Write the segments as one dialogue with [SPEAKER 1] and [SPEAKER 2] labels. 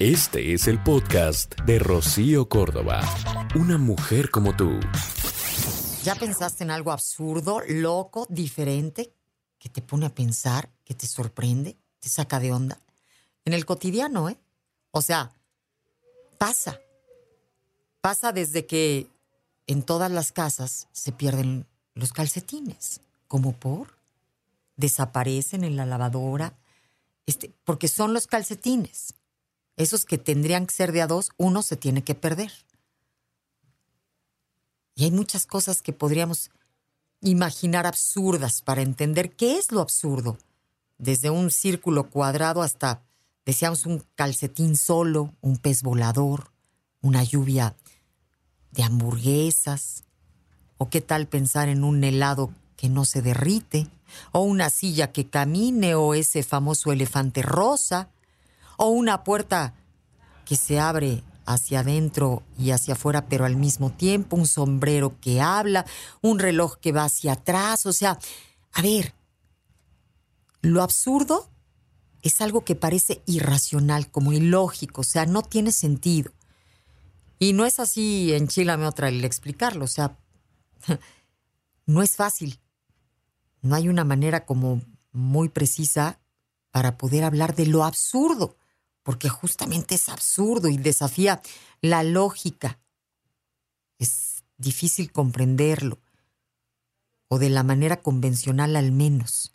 [SPEAKER 1] Este es el podcast de Rocío Córdoba. Una mujer como tú.
[SPEAKER 2] ¿Ya pensaste en algo absurdo, loco, diferente, que te pone a pensar, que te sorprende, te saca de onda? En el cotidiano, ¿eh? O sea, pasa. Pasa desde que en todas las casas se pierden los calcetines. ¿Como por? Desaparecen en la lavadora. Este, porque son los calcetines. Esos que tendrían que ser de a dos, uno se tiene que perder. Y hay muchas cosas que podríamos imaginar absurdas para entender qué es lo absurdo. Desde un círculo cuadrado hasta, decíamos, un calcetín solo, un pez volador, una lluvia de hamburguesas. O qué tal pensar en un helado que no se derrite, o una silla que camine, o ese famoso elefante rosa, o una puerta que se abre hacia adentro y hacia afuera, pero al mismo tiempo, un sombrero que habla, un reloj que va hacia atrás, o sea, a ver, lo absurdo es algo que parece irracional, como ilógico, o sea, no tiene sentido. Y no es así, enchilame otra el explicarlo, o sea, no es fácil. No hay una manera como muy precisa para poder hablar de lo absurdo porque justamente es absurdo y desafía la lógica. Es difícil comprenderlo, o de la manera convencional al menos.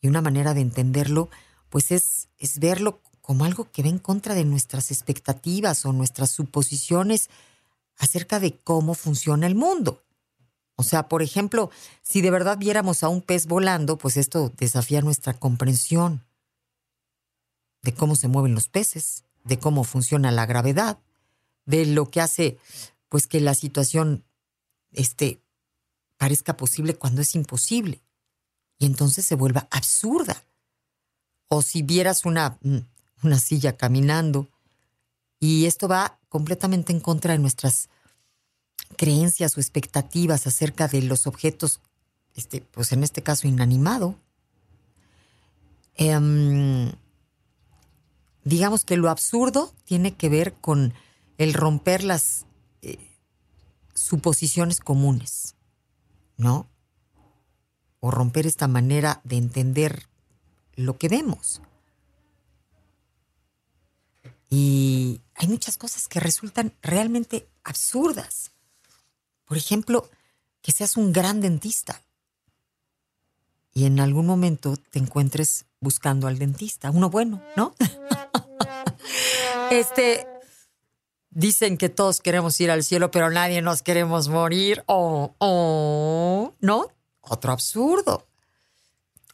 [SPEAKER 2] Y una manera de entenderlo, pues es, es verlo como algo que va en contra de nuestras expectativas o nuestras suposiciones acerca de cómo funciona el mundo. O sea, por ejemplo, si de verdad viéramos a un pez volando, pues esto desafía nuestra comprensión de cómo se mueven los peces, de cómo funciona la gravedad, de lo que hace pues que la situación este, parezca posible cuando es imposible. Y entonces se vuelva absurda. O si vieras una, mm, una silla caminando, y esto va completamente en contra de nuestras creencias o expectativas acerca de los objetos, este, pues en este caso inanimado. Eh, digamos que lo absurdo tiene que ver con el romper las eh, suposiciones comunes, ¿no? O romper esta manera de entender lo que vemos. Y hay muchas cosas que resultan realmente absurdas. Por ejemplo, que seas un gran dentista y en algún momento te encuentres buscando al dentista, uno bueno, ¿no? este, dicen que todos queremos ir al cielo, pero nadie nos queremos morir. Oh, ¿no? Otro absurdo.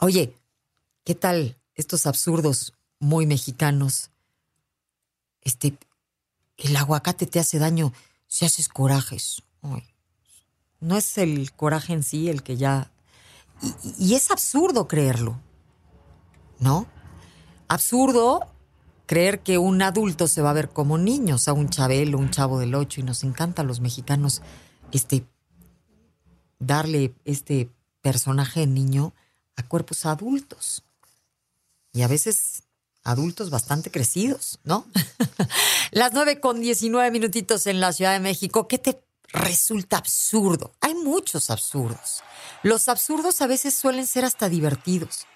[SPEAKER 2] Oye, ¿qué tal estos absurdos muy mexicanos? Este, el aguacate te hace daño si haces corajes. no es el coraje en sí el que ya y, es absurdo creerlo, ¿no? Absurdo creer que un adulto se va a ver como niño, o sea, un chabelo, un chavo del ocho, y nos encanta a los mexicanos este, darle este personaje de niño a cuerpos adultos. Y a veces adultos bastante crecidos, ¿no? Las nueve con diecinueve minutitos en la Ciudad de México. ¿Qué te resulta absurdo. Hay muchos absurdos. Los absurdos a veces suelen ser hasta divertidos,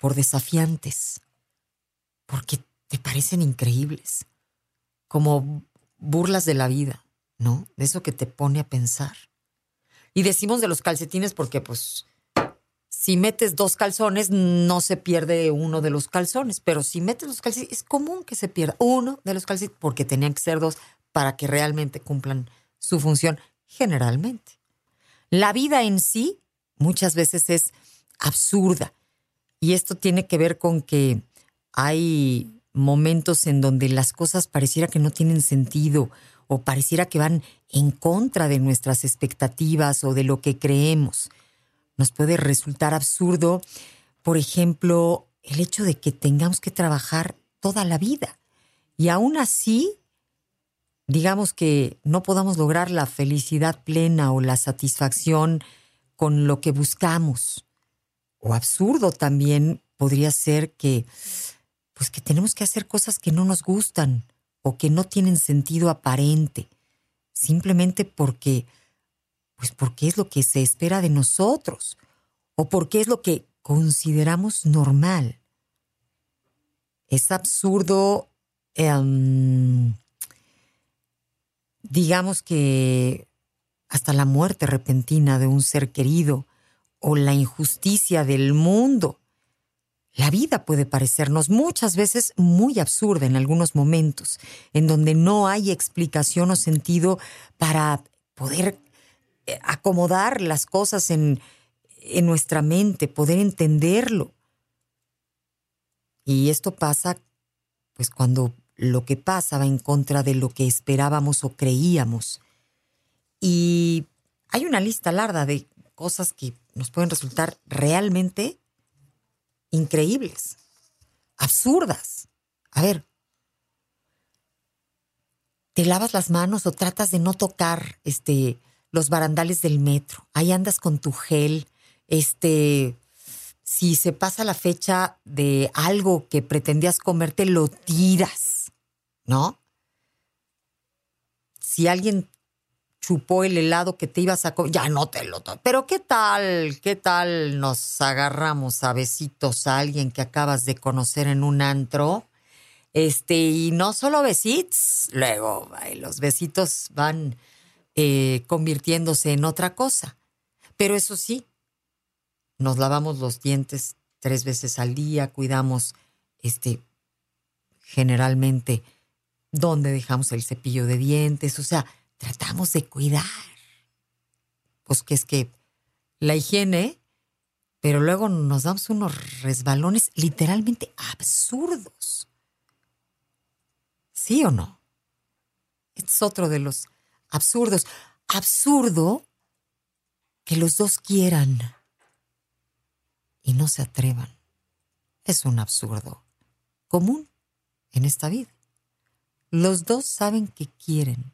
[SPEAKER 2] por desafiantes, porque te parecen increíbles, como burlas de la vida, ¿no? De eso que te pone a pensar. Y decimos de los calcetines porque pues si metes dos calzones no se pierde uno de los calzones, pero si metes los calcetines es común que se pierda uno de los calcetines porque tenían que ser dos para que realmente cumplan su función generalmente. La vida en sí muchas veces es absurda y esto tiene que ver con que hay momentos en donde las cosas pareciera que no tienen sentido o pareciera que van en contra de nuestras expectativas o de lo que creemos. Nos puede resultar absurdo, por ejemplo, el hecho de que tengamos que trabajar toda la vida y aún así digamos que no podamos lograr la felicidad plena o la satisfacción con lo que buscamos. O absurdo también podría ser que pues que tenemos que hacer cosas que no nos gustan o que no tienen sentido aparente, simplemente porque, pues porque es lo que se espera de nosotros o porque es lo que consideramos normal. Es absurdo, em, digamos que hasta la muerte repentina de un ser querido o la injusticia del mundo. La vida puede parecernos muchas veces muy absurda en algunos momentos, en donde no hay explicación o sentido para poder eh, acomodar las cosas en, en nuestra mente, poder entenderlo. Y esto pasa, pues cuando lo que pasa va en contra de lo que esperábamos o creíamos. Y hay una lista larga de cosas que nos pueden resultar realmente increíbles, absurdas. A ver, te lavas las manos o tratas de no tocar este los barandales del metro. Ahí andas con tu gel, este si se pasa la fecha de algo que pretendías comerte, lo tiras, ¿no? Si alguien chupó el helado que te ibas a comer, ya no te lo Pero ¿qué tal? ¿Qué tal nos agarramos a besitos a alguien que acabas de conocer en un antro? Este, y no solo besitos, luego los besitos van eh, convirtiéndose en otra cosa. Pero eso sí, nos lavamos los dientes tres veces al día, cuidamos este generalmente dónde dejamos el cepillo de dientes, o sea, tratamos de cuidar. Pues que es que la higiene, pero luego nos damos unos resbalones literalmente absurdos. ¿Sí o no? es otro de los absurdos. Absurdo que los dos quieran y no se atrevan. Es un absurdo común en esta vida. Los dos saben que quieren,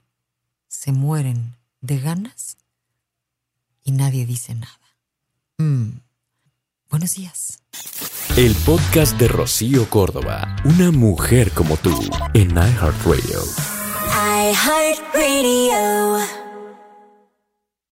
[SPEAKER 2] se mueren de ganas y nadie dice nada. Mm. Buenos días.
[SPEAKER 1] El podcast de Rocío Córdoba, una mujer como tú, en iHeartRadio. iHeartRadio.